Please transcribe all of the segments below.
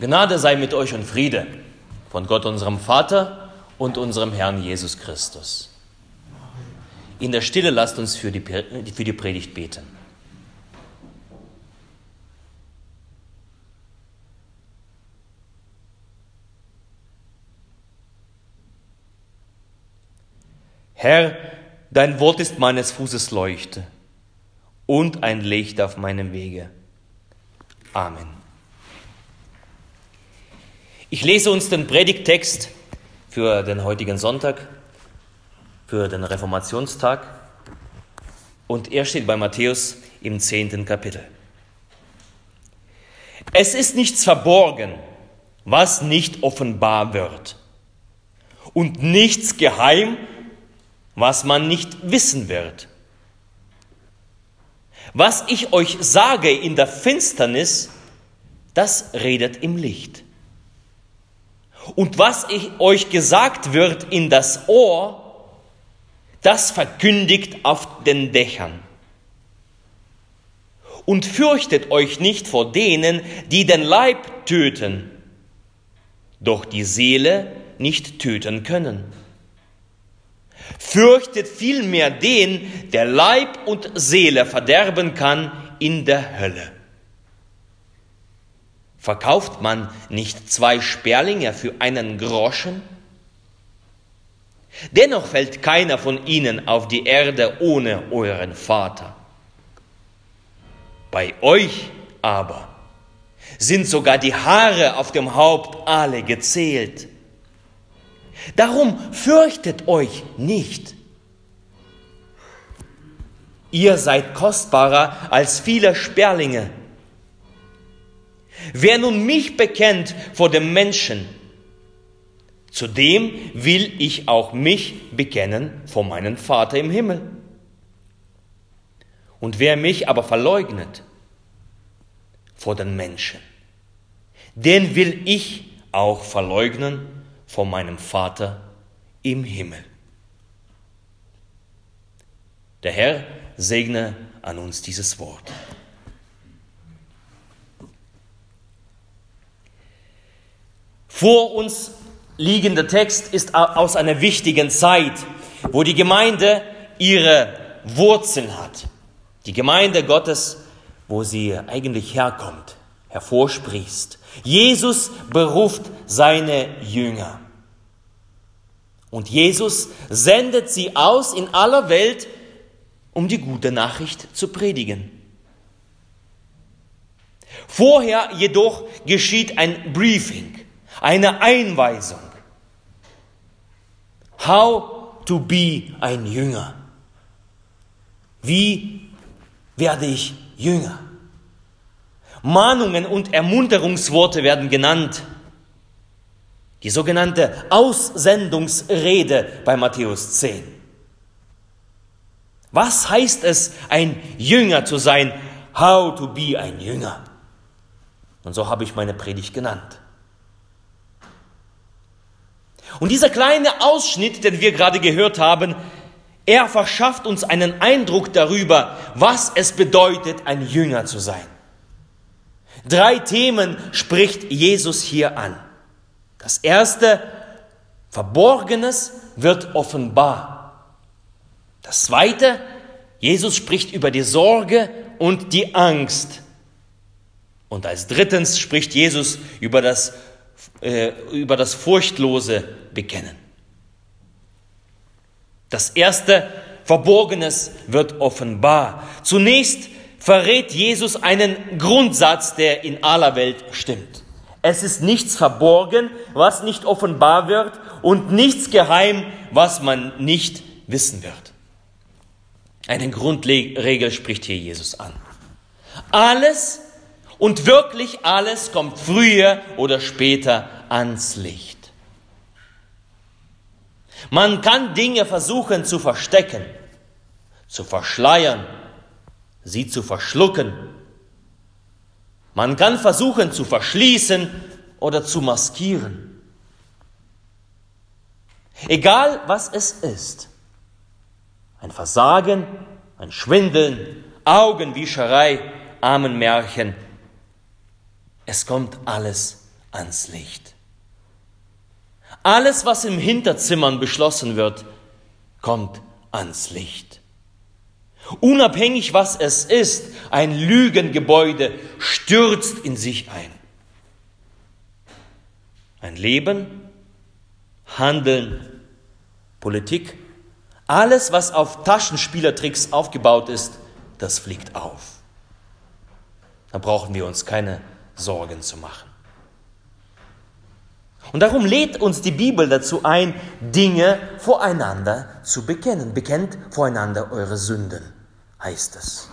Gnade sei mit euch und Friede von Gott unserem Vater und unserem Herrn Jesus Christus. In der Stille lasst uns für die, für die Predigt beten. Herr, dein Wort ist meines Fußes Leuchte und ein Licht auf meinem Wege. Amen. Ich lese uns den Predigttext für den heutigen Sonntag, für den Reformationstag. Und er steht bei Matthäus im zehnten Kapitel. Es ist nichts verborgen, was nicht offenbar wird. Und nichts geheim, was man nicht wissen wird. Was ich euch sage in der Finsternis, das redet im Licht. Und was ich euch gesagt wird in das Ohr, das verkündigt auf den Dächern. Und fürchtet euch nicht vor denen, die den Leib töten, doch die Seele nicht töten können. Fürchtet vielmehr den, der Leib und Seele verderben kann in der Hölle. Verkauft man nicht zwei Sperlinge für einen Groschen? Dennoch fällt keiner von ihnen auf die Erde ohne euren Vater. Bei euch aber sind sogar die Haare auf dem Haupt alle gezählt. Darum fürchtet euch nicht. Ihr seid kostbarer als viele Sperlinge. Wer nun mich bekennt vor dem Menschen, zu dem will ich auch mich bekennen vor meinem Vater im Himmel. Und wer mich aber verleugnet vor den Menschen, den will ich auch verleugnen vor meinem Vater im Himmel. Der Herr segne an uns dieses Wort. Vor uns liegender Text ist aus einer wichtigen Zeit, wo die Gemeinde ihre Wurzeln hat. Die Gemeinde Gottes, wo sie eigentlich herkommt, hervorsprießt. Jesus beruft seine Jünger. Und Jesus sendet sie aus in aller Welt, um die gute Nachricht zu predigen. Vorher jedoch geschieht ein Briefing eine Einweisung. How to be ein Jünger. Wie werde ich Jünger? Mahnungen und Ermunterungsworte werden genannt. Die sogenannte Aussendungsrede bei Matthäus 10. Was heißt es, ein Jünger zu sein? How to be ein Jünger? Und so habe ich meine Predigt genannt. Und dieser kleine Ausschnitt, den wir gerade gehört haben, er verschafft uns einen Eindruck darüber, was es bedeutet, ein Jünger zu sein. Drei Themen spricht Jesus hier an. Das erste, Verborgenes wird offenbar. Das zweite, Jesus spricht über die Sorge und die Angst. Und als drittens spricht Jesus über das äh, über das Furchtlose bekennen. Das erste Verborgenes wird offenbar. Zunächst verrät Jesus einen Grundsatz, der in aller Welt stimmt. Es ist nichts verborgen, was nicht offenbar wird und nichts geheim, was man nicht wissen wird. Eine Grundregel spricht hier Jesus an. Alles und wirklich alles kommt früher oder später ans Licht. Man kann Dinge versuchen zu verstecken, zu verschleiern, sie zu verschlucken. Man kann versuchen zu verschließen oder zu maskieren. Egal was es ist. Ein Versagen, ein Schwindeln, Augenwischerei, Armenmärchen, es kommt alles ans Licht. Alles, was im Hinterzimmern beschlossen wird, kommt ans Licht. Unabhängig was es ist, ein Lügengebäude stürzt in sich ein. Ein Leben, Handeln, Politik, alles, was auf Taschenspielertricks aufgebaut ist, das fliegt auf. Da brauchen wir uns keine Sorgen zu machen. Und darum lädt uns die Bibel dazu ein, Dinge voreinander zu bekennen. Bekennt voreinander eure Sünden, heißt es.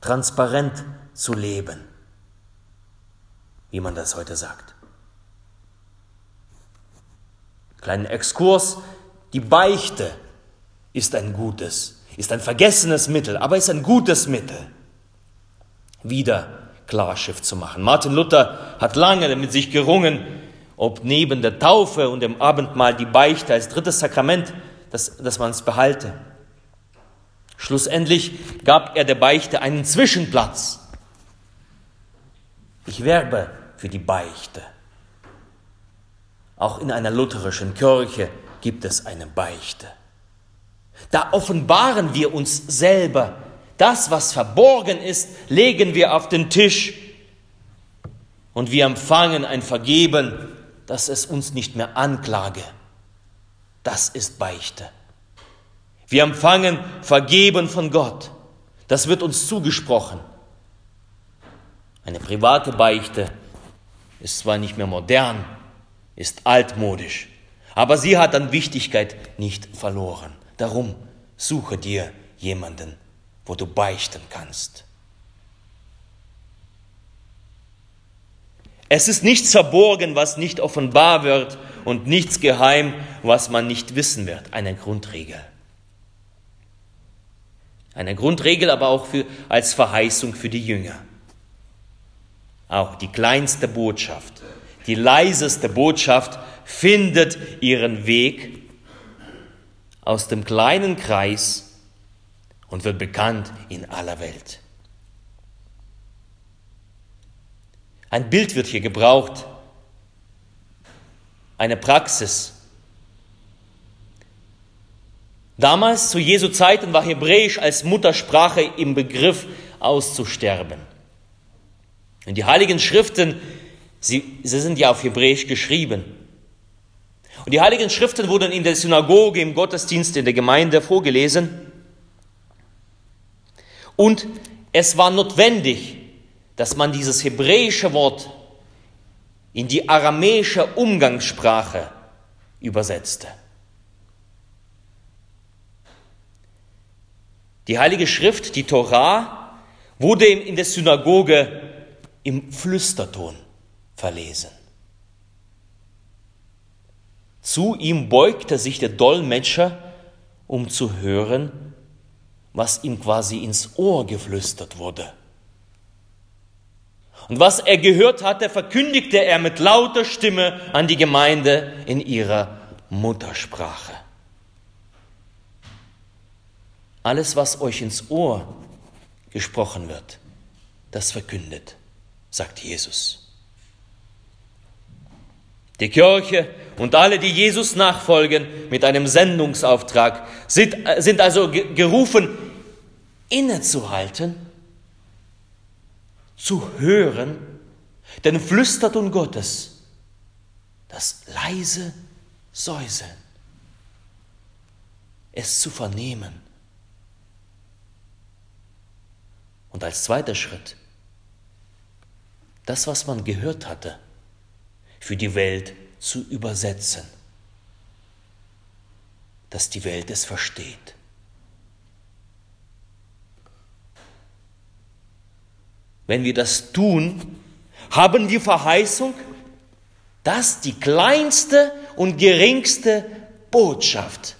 Transparent zu leben, wie man das heute sagt. Kleinen Exkurs, die Beichte ist ein gutes, ist ein vergessenes Mittel, aber ist ein gutes Mittel. Wieder Klarschiff zu machen. Martin Luther hat lange mit sich gerungen, ob neben der Taufe und dem Abendmahl die Beichte als drittes Sakrament, dass, dass man es behalte. Schlussendlich gab er der Beichte einen Zwischenplatz. Ich werbe für die Beichte. Auch in einer lutherischen Kirche gibt es eine Beichte. Da offenbaren wir uns selber das, was verborgen ist, legen wir auf den Tisch und wir empfangen ein Vergeben, dass es uns nicht mehr anklage. Das ist Beichte. Wir empfangen Vergeben von Gott. Das wird uns zugesprochen. Eine private Beichte ist zwar nicht mehr modern, ist altmodisch, aber sie hat an Wichtigkeit nicht verloren. Darum suche dir jemanden, wo du beichten kannst. Es ist nichts verborgen, was nicht offenbar wird und nichts geheim, was man nicht wissen wird. Eine Grundregel. Eine Grundregel aber auch für, als Verheißung für die Jünger. Auch die kleinste Botschaft, die leiseste Botschaft findet ihren Weg aus dem kleinen Kreis und wird bekannt in aller Welt. Ein Bild wird hier gebraucht, eine Praxis. Damals zu Jesu Zeiten war Hebräisch als Muttersprache im Begriff auszusterben. Und die heiligen Schriften, sie, sie sind ja auf Hebräisch geschrieben. Und die heiligen Schriften wurden in der Synagoge, im Gottesdienst, in der Gemeinde vorgelesen. Und es war notwendig, dass man dieses hebräische Wort in die aramäische Umgangssprache übersetzte. Die Heilige Schrift, die Torah, wurde in der Synagoge im Flüsterton verlesen. Zu ihm beugte sich der Dolmetscher, um zu hören, was ihm quasi ins Ohr geflüstert wurde. Und was er gehört hatte, verkündigte er mit lauter Stimme an die Gemeinde in ihrer Muttersprache. Alles, was euch ins Ohr gesprochen wird, das verkündet, sagt Jesus. Die Kirche und alle, die Jesus nachfolgen mit einem Sendungsauftrag, sind, sind also gerufen, innezuhalten, zu hören, den Flüsterton Gottes, das leise Säuseln, es zu vernehmen. Und als zweiter Schritt, das, was man gehört hatte, für die Welt zu übersetzen, dass die Welt es versteht. Wenn wir das tun, haben wir Verheißung, dass die kleinste und geringste Botschaft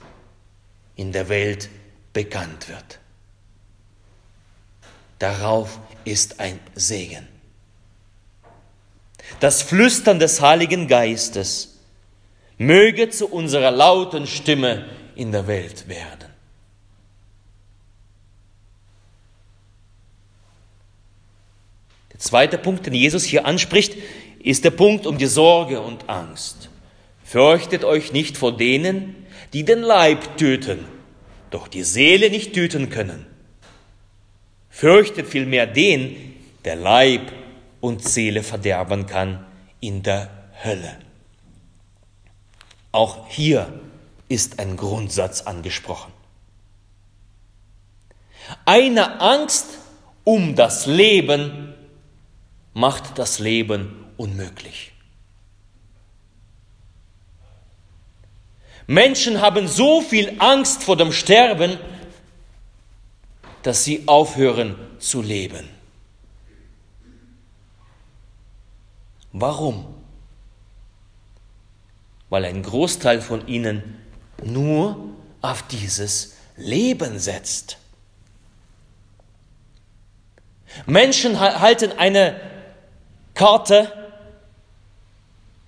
in der Welt bekannt wird. Darauf ist ein Segen das Flüstern des Heiligen Geistes möge zu unserer lauten Stimme in der Welt werden. Der zweite Punkt, den Jesus hier anspricht, ist der Punkt um die Sorge und Angst. Fürchtet euch nicht vor denen, die den Leib töten, doch die Seele nicht töten können. Fürchtet vielmehr den, der Leib und Seele verderben kann in der Hölle. Auch hier ist ein Grundsatz angesprochen. Eine Angst um das Leben macht das Leben unmöglich. Menschen haben so viel Angst vor dem Sterben, dass sie aufhören zu leben. Warum? Weil ein Großteil von ihnen nur auf dieses Leben setzt. Menschen halten eine Karte,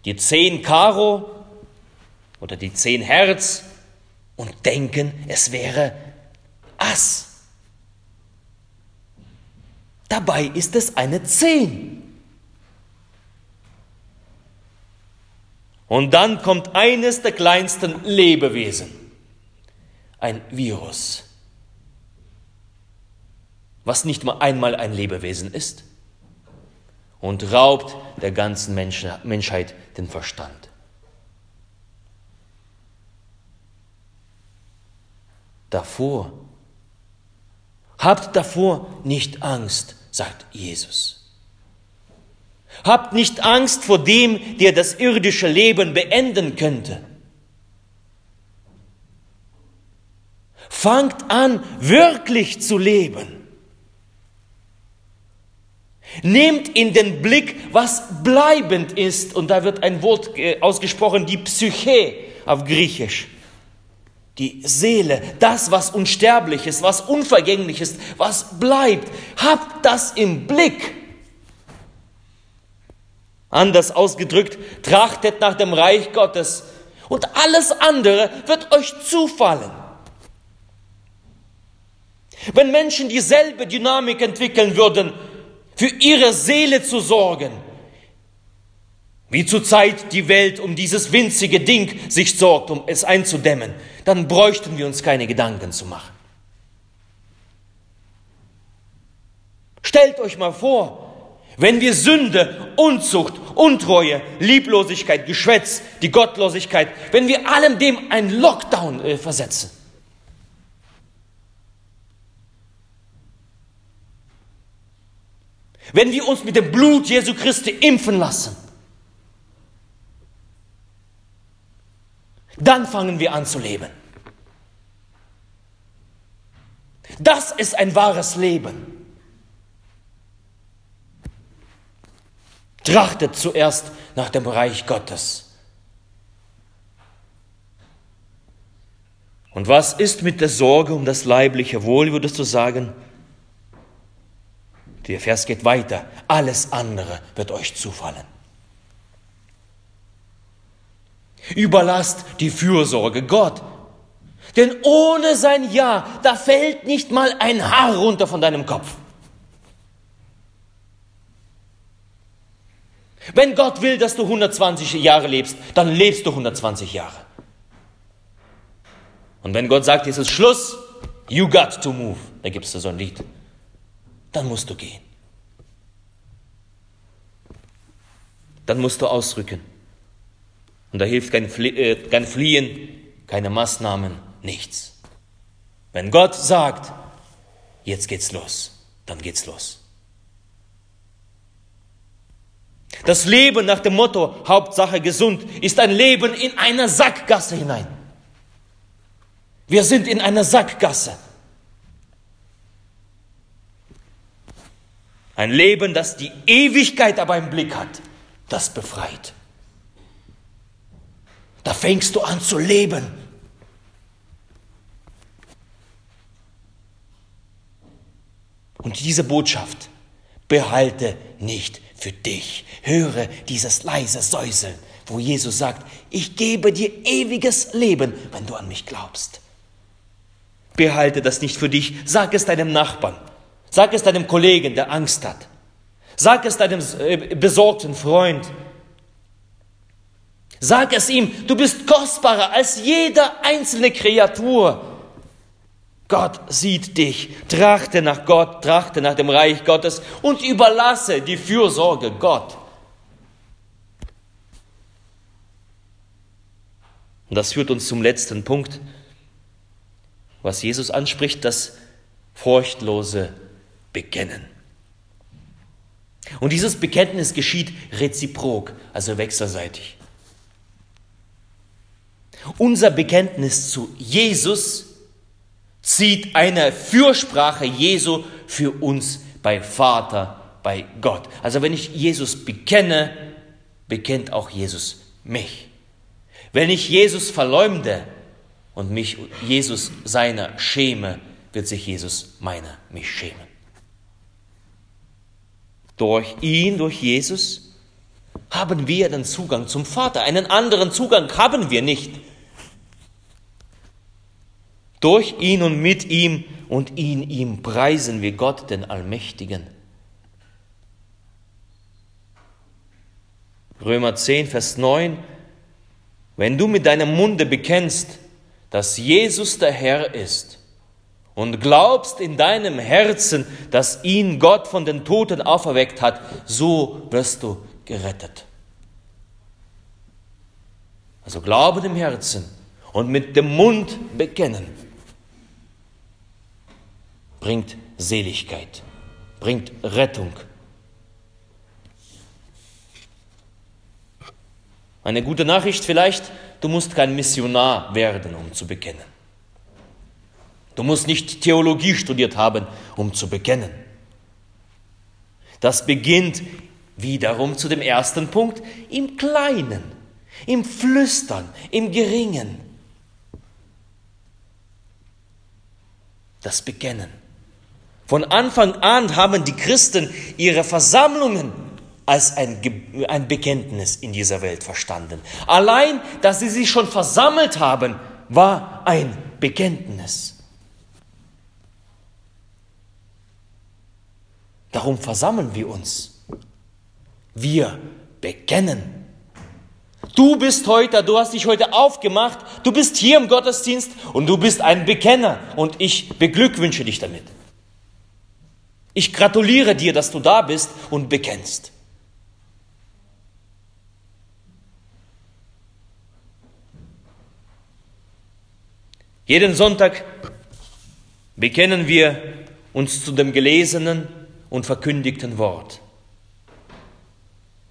die 10 Karo oder die 10 Herz und denken, es wäre Ass. Dabei ist es eine 10. Und dann kommt eines der kleinsten Lebewesen, ein Virus, was nicht mal einmal ein Lebewesen ist und raubt der ganzen Menschheit den Verstand. Davor, habt davor nicht Angst, sagt Jesus. Habt nicht Angst vor dem, der das irdische Leben beenden könnte. Fangt an, wirklich zu leben. Nehmt in den Blick, was bleibend ist, und da wird ein Wort äh, ausgesprochen, die Psyche auf Griechisch. Die Seele, das, was unsterblich ist, was unvergänglich ist, was bleibt. Habt das im Blick. Anders ausgedrückt, trachtet nach dem Reich Gottes und alles andere wird euch zufallen. Wenn Menschen dieselbe Dynamik entwickeln würden, für ihre Seele zu sorgen, wie zurzeit die Welt um dieses winzige Ding sich sorgt, um es einzudämmen, dann bräuchten wir uns keine Gedanken zu machen. Stellt euch mal vor, wenn wir Sünde, Unzucht, Untreue, Lieblosigkeit, Geschwätz, die Gottlosigkeit, wenn wir allem dem einen Lockdown äh, versetzen. Wenn wir uns mit dem Blut Jesu Christi impfen lassen, dann fangen wir an zu leben. Das ist ein wahres Leben. Trachtet zuerst nach dem Reich Gottes. Und was ist mit der Sorge um das leibliche Wohl, würdest du sagen? Der Vers geht weiter. Alles andere wird euch zufallen. Überlasst die Fürsorge Gott. Denn ohne sein Ja, da fällt nicht mal ein Haar runter von deinem Kopf. Wenn Gott will, dass du 120 Jahre lebst, dann lebst du 120 Jahre. Und wenn Gott sagt, jetzt ist Schluss, you got to move, da gibt es so ein Lied, dann musst du gehen. Dann musst du ausrücken. Und da hilft kein, Flie äh, kein Fliehen, keine Maßnahmen, nichts. Wenn Gott sagt, jetzt geht's los, dann geht's los. Das Leben nach dem Motto Hauptsache gesund ist ein Leben in einer Sackgasse hinein. Wir sind in einer Sackgasse. Ein Leben, das die Ewigkeit aber im Blick hat, das befreit. Da fängst du an zu leben. Und diese Botschaft behalte nicht für dich. Höre dieses leise Säuseln, wo Jesus sagt, ich gebe dir ewiges Leben, wenn du an mich glaubst. Behalte das nicht für dich, sag es deinem Nachbarn, sag es deinem Kollegen, der Angst hat. Sag es deinem äh, besorgten Freund. Sag es ihm, du bist kostbarer als jede einzelne Kreatur. Gott sieht dich, trachte nach Gott, trachte nach dem Reich Gottes und überlasse die Fürsorge Gott. Und das führt uns zum letzten Punkt, was Jesus anspricht, das furchtlose Bekennen. Und dieses Bekenntnis geschieht reziprok, also wechselseitig. Unser Bekenntnis zu Jesus zieht eine Fürsprache Jesu für uns bei Vater, bei Gott. Also wenn ich Jesus bekenne, bekennt auch Jesus mich. Wenn ich Jesus verleumde und mich Jesus seiner schäme, wird sich Jesus meiner mich schämen. Durch ihn, durch Jesus, haben wir den Zugang zum Vater. Einen anderen Zugang haben wir nicht. Durch ihn und mit ihm und in ihm preisen wir Gott, den Allmächtigen. Römer 10, Vers 9. Wenn du mit deinem Munde bekennst, dass Jesus der Herr ist und glaubst in deinem Herzen, dass ihn Gott von den Toten auferweckt hat, so wirst du gerettet. Also Glauben im Herzen und mit dem Mund bekennen bringt Seligkeit, bringt Rettung. Eine gute Nachricht vielleicht, du musst kein Missionar werden, um zu bekennen. Du musst nicht Theologie studiert haben, um zu bekennen. Das beginnt wiederum zu dem ersten Punkt im Kleinen, im Flüstern, im Geringen. Das Bekennen. Von Anfang an haben die Christen ihre Versammlungen als ein, ein Bekenntnis in dieser Welt verstanden. Allein, dass sie sich schon versammelt haben, war ein Bekenntnis. Darum versammeln wir uns. Wir bekennen. Du bist heute, du hast dich heute aufgemacht, du bist hier im Gottesdienst und du bist ein Bekenner und ich beglückwünsche dich damit. Ich gratuliere dir, dass du da bist und bekennst. Jeden Sonntag bekennen wir uns zu dem gelesenen und verkündigten Wort.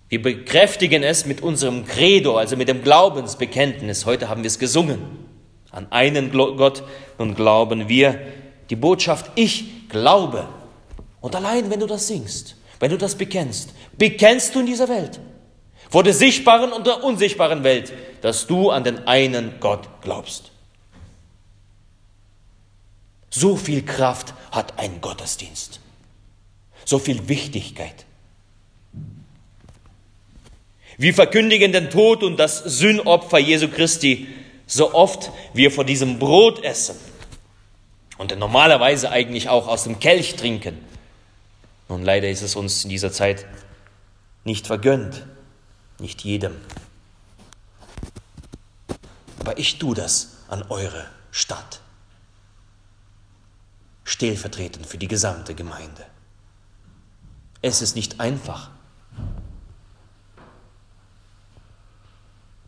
Wir bekräftigen es mit unserem Credo, also mit dem Glaubensbekenntnis. Heute haben wir es gesungen. An einen Gott und glauben wir die Botschaft, ich glaube und allein, wenn du das singst, wenn du das bekennst, bekennst du in dieser Welt, vor der sichtbaren und der unsichtbaren Welt, dass du an den einen Gott glaubst. So viel Kraft hat ein Gottesdienst, so viel Wichtigkeit. Wir verkündigen den Tod und das Sühnopfer Jesu Christi, so oft wir vor diesem Brot essen und normalerweise eigentlich auch aus dem Kelch trinken und leider ist es uns in dieser Zeit nicht vergönnt, nicht jedem. Aber ich tue das an eure Stadt, stellvertretend für die gesamte Gemeinde. Es ist nicht einfach.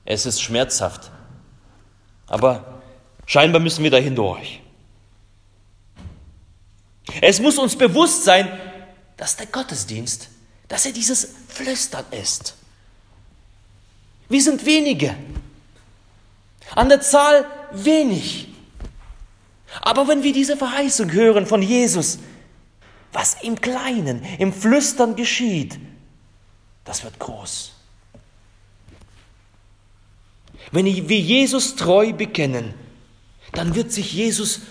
Es ist schmerzhaft. Aber scheinbar müssen wir da hindurch. Es muss uns bewusst sein, dass der Gottesdienst, dass er dieses Flüstern ist. Wir sind wenige. An der Zahl wenig. Aber wenn wir diese Verheißung hören von Jesus, was im Kleinen, im Flüstern geschieht, das wird groß. Wenn wir Jesus treu bekennen, dann wird sich Jesus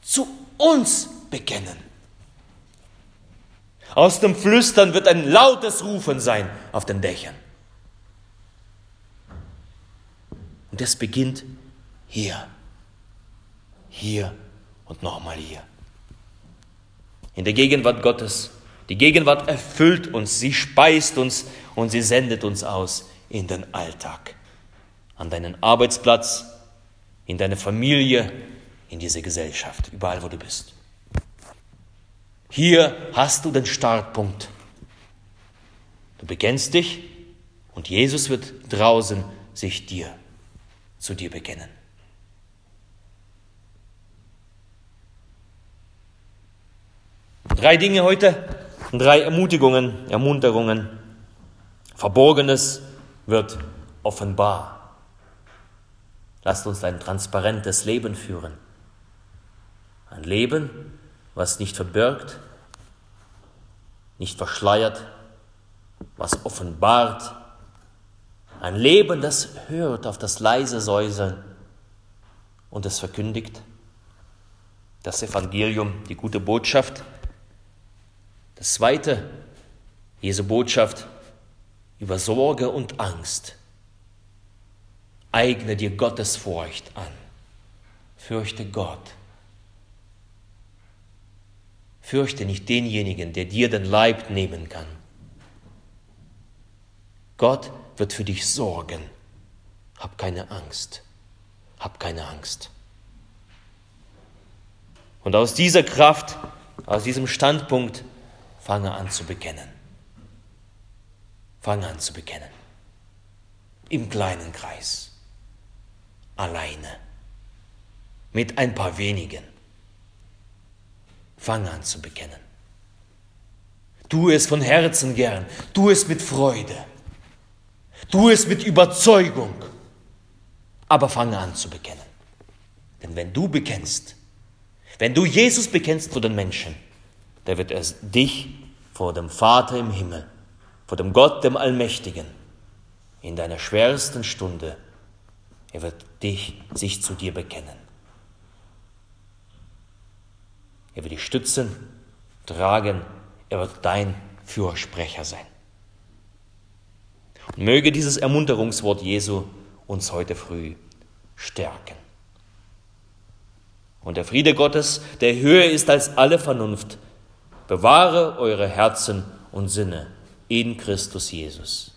zu uns bekennen. Aus dem Flüstern wird ein lautes Rufen sein auf den Dächern. Und es beginnt hier, hier und nochmal hier. In der Gegenwart Gottes Die Gegenwart erfüllt uns, sie speist uns und sie sendet uns aus in den Alltag, an deinen Arbeitsplatz, in deine Familie, in diese Gesellschaft, überall wo du bist. Hier hast du den Startpunkt. Du bekennst dich und Jesus wird draußen sich dir, zu dir bekennen. Drei Dinge heute, drei Ermutigungen, Ermunterungen. Verborgenes wird offenbar. Lasst uns ein transparentes Leben führen. Ein Leben, was nicht verbirgt, nicht verschleiert, was offenbart. Ein Leben, das hört auf das leise Säuseln und es verkündigt. Das Evangelium, die gute Botschaft. Das zweite, Jesu Botschaft über Sorge und Angst. Eigne dir Gottes Furcht an. Fürchte Gott. Fürchte nicht denjenigen, der dir den Leib nehmen kann. Gott wird für dich sorgen. Hab keine Angst. Hab keine Angst. Und aus dieser Kraft, aus diesem Standpunkt, fange an zu bekennen. Fange an zu bekennen. Im kleinen Kreis. Alleine. Mit ein paar wenigen. Fange an zu bekennen. Tu es von Herzen gern. Tu es mit Freude. Tu es mit Überzeugung. Aber fange an zu bekennen. Denn wenn du bekennst, wenn du Jesus bekennst vor den Menschen, der wird er dich vor dem Vater im Himmel, vor dem Gott, dem Allmächtigen, in deiner schwersten Stunde, er wird dich, sich zu dir bekennen. Er wird dich stützen, tragen, er wird dein Fürsprecher sein. Und möge dieses Ermunterungswort Jesu uns heute früh stärken. Und der Friede Gottes, der höher ist als alle Vernunft, bewahre eure Herzen und Sinne in Christus Jesus.